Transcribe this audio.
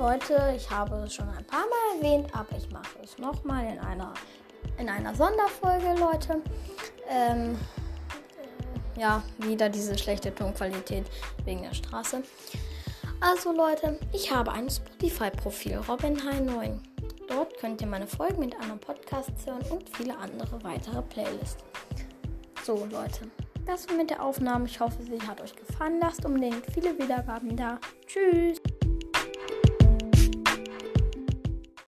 Leute, ich habe es schon ein paar Mal erwähnt, aber ich mache es nochmal in einer, in einer Sonderfolge, Leute. Ähm, äh, ja, wieder diese schlechte Tonqualität wegen der Straße. Also Leute, ich habe ein Spotify-Profil, Robin High 9. Dort könnt ihr meine Folgen mit anderen Podcasts hören und viele andere weitere Playlists. So Leute, das war mit der Aufnahme. Ich hoffe, sie hat euch gefallen. Lasst unbedingt viele Wiedergaben da. Tschüss.